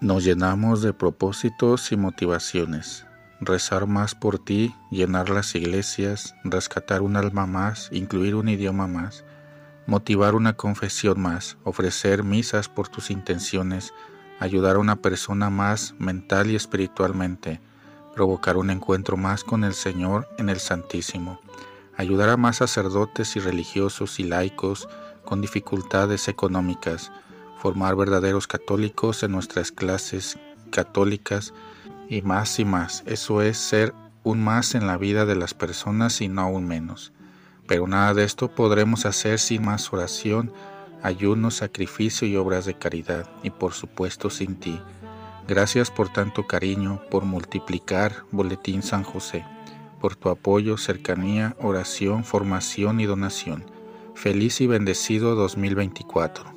Nos llenamos de propósitos y motivaciones. Rezar más por ti, llenar las iglesias, rescatar un alma más, incluir un idioma más, motivar una confesión más, ofrecer misas por tus intenciones, ayudar a una persona más mental y espiritualmente, provocar un encuentro más con el Señor en el Santísimo, ayudar a más sacerdotes y religiosos y laicos con dificultades económicas, formar verdaderos católicos en nuestras clases católicas y más y más. Eso es ser un más en la vida de las personas y no un menos. Pero nada de esto podremos hacer sin más oración, ayuno, sacrificio y obras de caridad, y por supuesto sin ti. Gracias por tanto cariño, por multiplicar Boletín San José, por tu apoyo, cercanía, oración, formación y donación. Feliz y bendecido 2024.